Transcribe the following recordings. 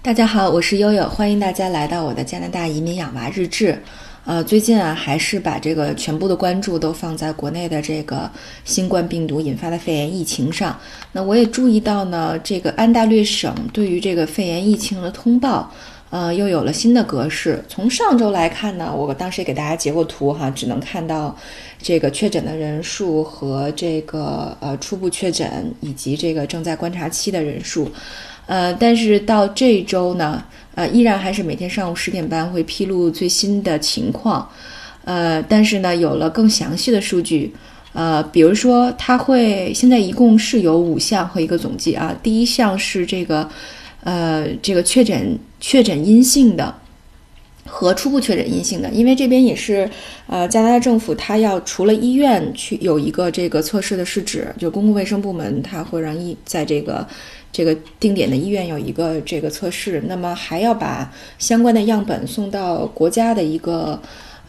大家好，我是悠悠，欢迎大家来到我的加拿大移民养娃日志。呃，最近啊，还是把这个全部的关注都放在国内的这个新冠病毒引发的肺炎疫情上。那我也注意到呢，这个安大略省对于这个肺炎疫情的通报，呃，又有了新的格式。从上周来看呢，我当时也给大家截过图哈，只能看到这个确诊的人数和这个呃初步确诊以及这个正在观察期的人数。呃，但是到这周呢，呃，依然还是每天上午十点半会披露最新的情况，呃，但是呢，有了更详细的数据，呃，比如说，它会现在一共是有五项和一个总计啊，第一项是这个，呃，这个确诊确诊阴性的。和初步确诊阴性的，因为这边也是，呃，加拿大政府它要除了医院去有一个这个测试的试纸，就公共卫生部门它会让医在这个这个定点的医院有一个这个测试，那么还要把相关的样本送到国家的一个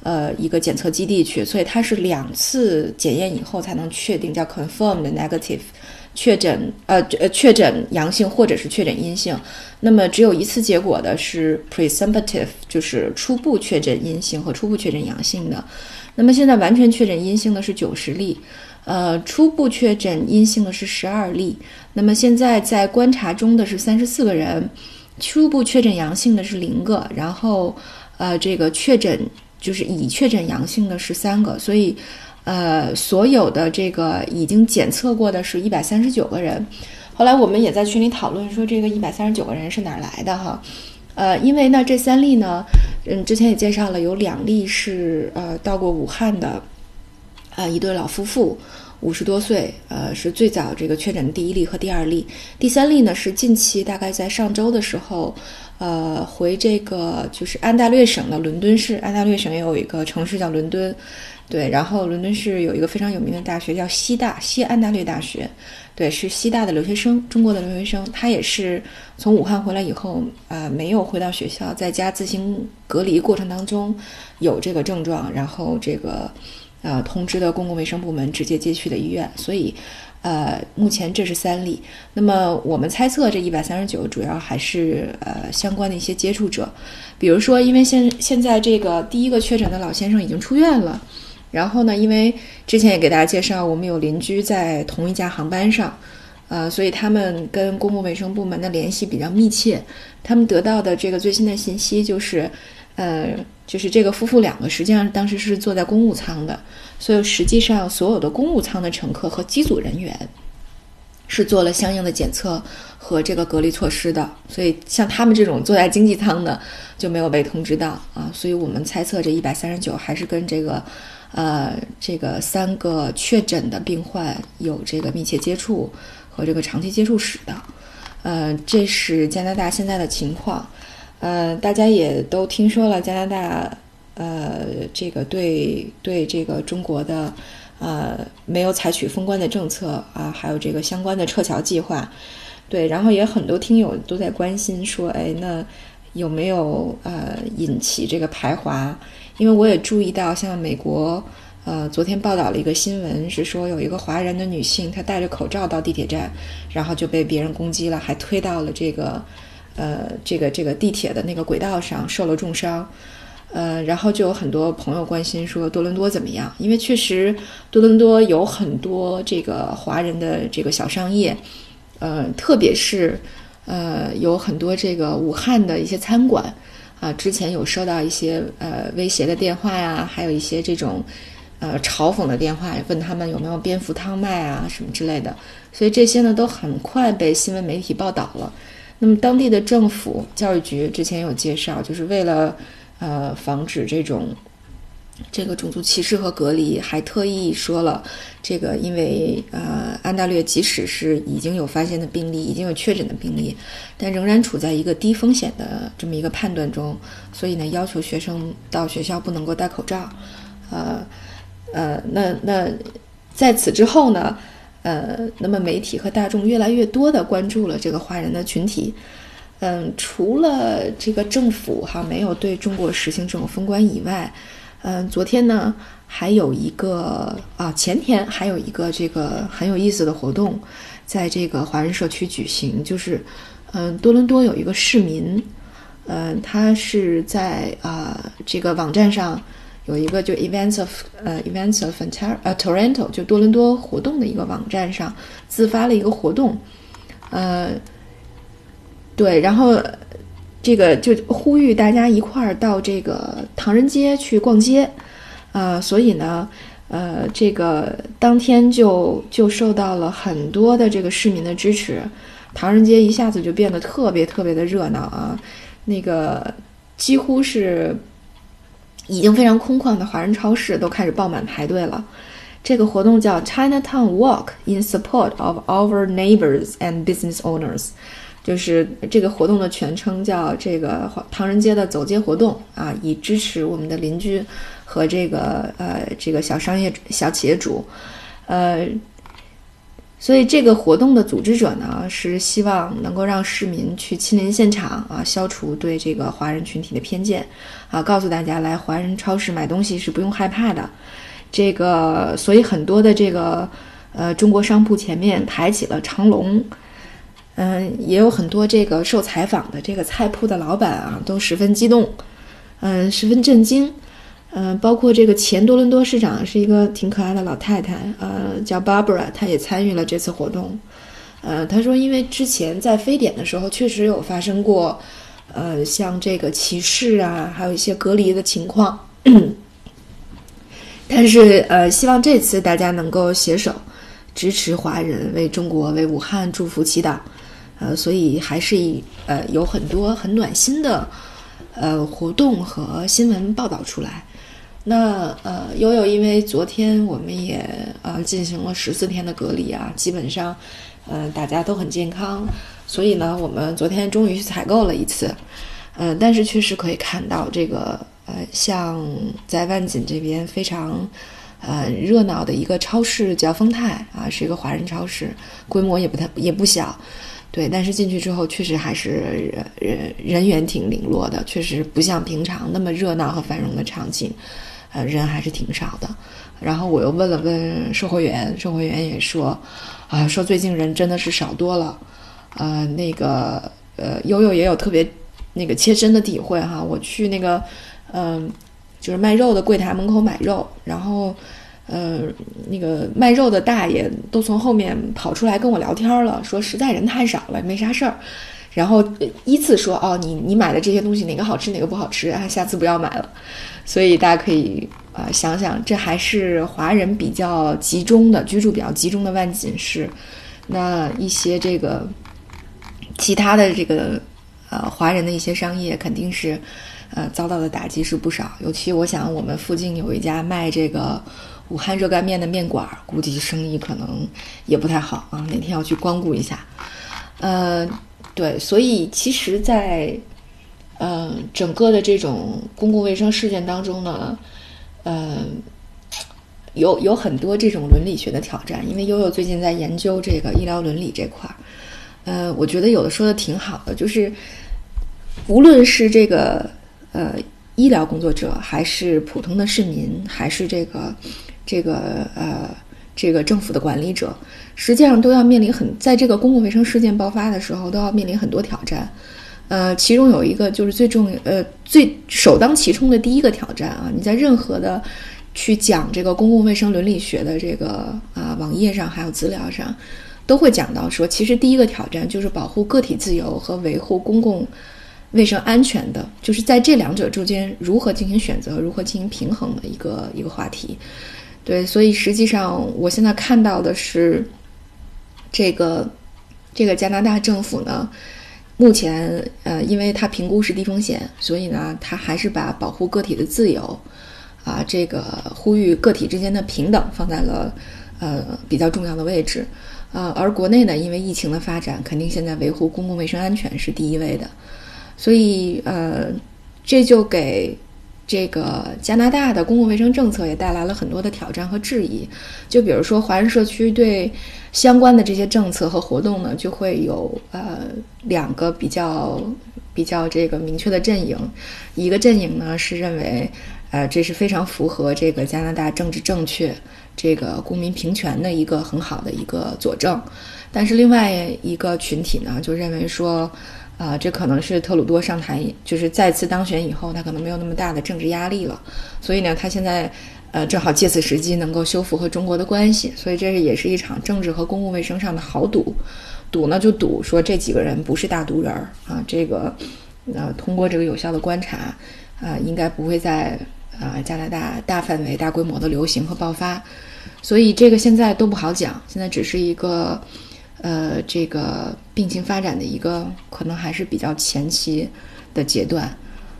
呃一个检测基地去，所以它是两次检验以后才能确定叫 confirmed negative。确诊呃呃确诊阳性或者是确诊阴性，那么只有一次结果的是 presumptive，就是初步确诊阴性和初步确诊阳性的。那么现在完全确诊阴性的是九十例，呃，初步确诊阴性的是十二例。那么现在在观察中的是三十四个人，初步确诊阳性的是零个，然后呃这个确诊就是已确诊阳性的是三个，所以。呃，所有的这个已经检测过的是一百三十九个人，后来我们也在群里讨论说，这个一百三十九个人是哪来的哈？呃，因为呢，这三例呢，嗯，之前也介绍了，有两例是呃到过武汉的，呃一对老夫妇，五十多岁，呃是最早这个确诊的第一例和第二例，第三例呢是近期大概在上周的时候，呃回这个就是安大略省的伦敦市，安大略省也有一个城市叫伦敦。对，然后伦敦市有一个非常有名的大学叫西大，西安大略大学，对，是西大的留学生，中国的留学生，他也是从武汉回来以后，呃，没有回到学校，在家自行隔离过程当中有这个症状，然后这个呃通知的公共卫生部门直接接去的医院，所以呃目前这是三例，那么我们猜测这一百三十九主要还是呃相关的一些接触者，比如说因为现现在这个第一个确诊的老先生已经出院了。然后呢，因为之前也给大家介绍，我们有邻居在同一架航班上，呃，所以他们跟公共卫生部门的联系比较密切。他们得到的这个最新的信息就是，呃，就是这个夫妇两个实际上当时是坐在公务舱的，所以实际上所有的公务舱的乘客和机组人员是做了相应的检测和这个隔离措施的。所以像他们这种坐在经济舱的就没有被通知到啊。所以我们猜测这一百三十九还是跟这个。呃，这个三个确诊的病患有这个密切接触和这个长期接触史的，呃，这是加拿大现在的情况。呃，大家也都听说了，加拿大呃，这个对对这个中国的呃没有采取封关的政策啊，还有这个相关的撤侨计划。对，然后也很多听友都在关心说，哎，那有没有呃引起这个排华？因为我也注意到，像美国，呃，昨天报道了一个新闻，是说有一个华人的女性，她戴着口罩到地铁站，然后就被别人攻击了，还推到了这个，呃，这个这个地铁的那个轨道上，受了重伤，呃，然后就有很多朋友关心说多伦多怎么样？因为确实多伦多有很多这个华人的这个小商业，呃，特别是呃有很多这个武汉的一些餐馆。啊，之前有收到一些呃威胁的电话呀，还有一些这种呃嘲讽的电话，问他们有没有蝙蝠汤卖啊什么之类的。所以这些呢都很快被新闻媒体报道了。那么当地的政府教育局之前有介绍，就是为了呃防止这种。这个种族歧视和隔离，还特意说了，这个因为呃安大略即使是已经有发现的病例，已经有确诊的病例，但仍然处在一个低风险的这么一个判断中，所以呢要求学生到学校不能够戴口罩，呃呃那那在此之后呢，呃那么媒体和大众越来越多的关注了这个华人的群体，嗯除了这个政府哈没有对中国实行这种封关以外。嗯，昨天呢还有一个啊，前天还有一个这个很有意思的活动，在这个华人社区举行，就是嗯，多伦多有一个市民，嗯，他是在啊这个网站上有一个就 Events of 呃 Events of Ontario 呃 Toronto 就多伦多活动的一个网站上自发了一个活动，呃，对，然后这个就呼吁大家一块儿到这个唐人街去逛街，啊，所以呢，呃，这个当天就就受到了很多的这个市民的支持。唐人街一下子就变得特别特别的热闹啊，那个几乎是已经非常空旷的华人超市都开始爆满排队了。这个活动叫 Chinatown Walk in Support of Our Neighbors and Business Owners，就是这个活动的全称叫这个唐人街的走街活动啊，以支持我们的邻居和这个呃这个小商业小企业主，呃。所以这个活动的组织者呢，是希望能够让市民去亲临现场啊，消除对这个华人群体的偏见，啊，告诉大家来华人超市买东西是不用害怕的。这个，所以很多的这个呃中国商铺前面排起了长龙，嗯，也有很多这个受采访的这个菜铺的老板啊，都十分激动，嗯，十分震惊。嗯，包括这个前多伦多市长是一个挺可爱的老太太，呃，叫 Barbara，她也参与了这次活动。呃，她说，因为之前在非典的时候确实有发生过，呃，像这个歧视啊，还有一些隔离的情况。但是，呃，希望这次大家能够携手支持华人，为中国、为武汉祝福祈祷。呃，所以还是以呃有很多很暖心的呃活动和新闻报道出来。那呃，悠悠，因为昨天我们也呃进行了十四天的隔离啊，基本上，呃，大家都很健康，所以呢，我们昨天终于去采购了一次，呃，但是确实可以看到这个呃，像在万锦这边非常呃热闹的一个超市叫丰泰啊，是一个华人超市，规模也不太也不小，对，但是进去之后确实还是人人员挺零落的，确实不像平常那么热闹和繁荣的场景。呃，人还是挺少的。然后我又问了问售货员，售货员也说，啊，说最近人真的是少多了。呃，那个，呃，悠悠也有特别那个切身的体会哈。我去那个，嗯，就是卖肉的柜台门口买肉，然后，呃，那个卖肉的大爷都从后面跑出来跟我聊天了，说实在人太少了，没啥事儿。然后依次说，哦，你你买的这些东西哪个好吃，哪个不好吃啊？下次不要买了。所以大家可以啊想想，这还是华人比较集中的居住比较集中的万锦市，那一些这个其他的这个呃华人的一些商业肯定是呃遭到的打击是不少。尤其我想，我们附近有一家卖这个武汉热干面的面馆，估计生意可能也不太好啊。哪天要去光顾一下。呃，对，所以其实，在嗯，整个的这种公共卫生事件当中呢，嗯，有有很多这种伦理学的挑战。因为悠悠最近在研究这个医疗伦理这块儿，呃，我觉得有的说的挺好的，就是无论是这个呃医疗工作者，还是普通的市民，还是这个这个呃这个政府的管理者，实际上都要面临很在这个公共卫生事件爆发的时候，都要面临很多挑战。呃，其中有一个就是最重呃最首当其冲的第一个挑战啊！你在任何的去讲这个公共卫生伦理学的这个啊网页上还有资料上，都会讲到说，其实第一个挑战就是保护个体自由和维护公共卫生安全的，就是在这两者中间如何进行选择，如何进行平衡的一个一个话题。对，所以实际上我现在看到的是，这个这个加拿大政府呢。目前，呃，因为它评估是低风险，所以呢，它还是把保护个体的自由，啊，这个呼吁个体之间的平等放在了，呃，比较重要的位置，啊，而国内呢，因为疫情的发展，肯定现在维护公共卫生安全是第一位的，所以，呃，这就给。这个加拿大的公共卫生政策也带来了很多的挑战和质疑，就比如说华人社区对相关的这些政策和活动呢，就会有呃两个比较比较这个明确的阵营，一个阵营呢是认为，呃，这是非常符合这个加拿大政治正确、这个公民平权的一个很好的一个佐证，但是另外一个群体呢就认为说，啊，这可能是特鲁多上台就是再次当选以后，他可能没有那么大的政治压力了，所以呢，他现在。呃，正好借此时机能够修复和中国的关系，所以这是也是一场政治和公共卫生上的豪赌。赌呢就赌说这几个人不是大毒人儿啊，这个呃通过这个有效的观察啊，应该不会在啊加拿大大范围、大规模的流行和爆发。所以这个现在都不好讲，现在只是一个呃这个病情发展的一个可能还是比较前期的阶段。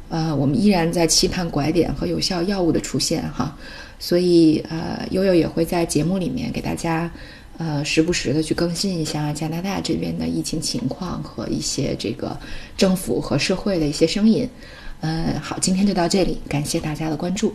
呃，我们依然在期盼拐点和有效药物的出现哈，所以呃，悠悠也会在节目里面给大家呃时不时的去更新一下加拿大这边的疫情情况和一些这个政府和社会的一些声音。呃，好，今天就到这里，感谢大家的关注。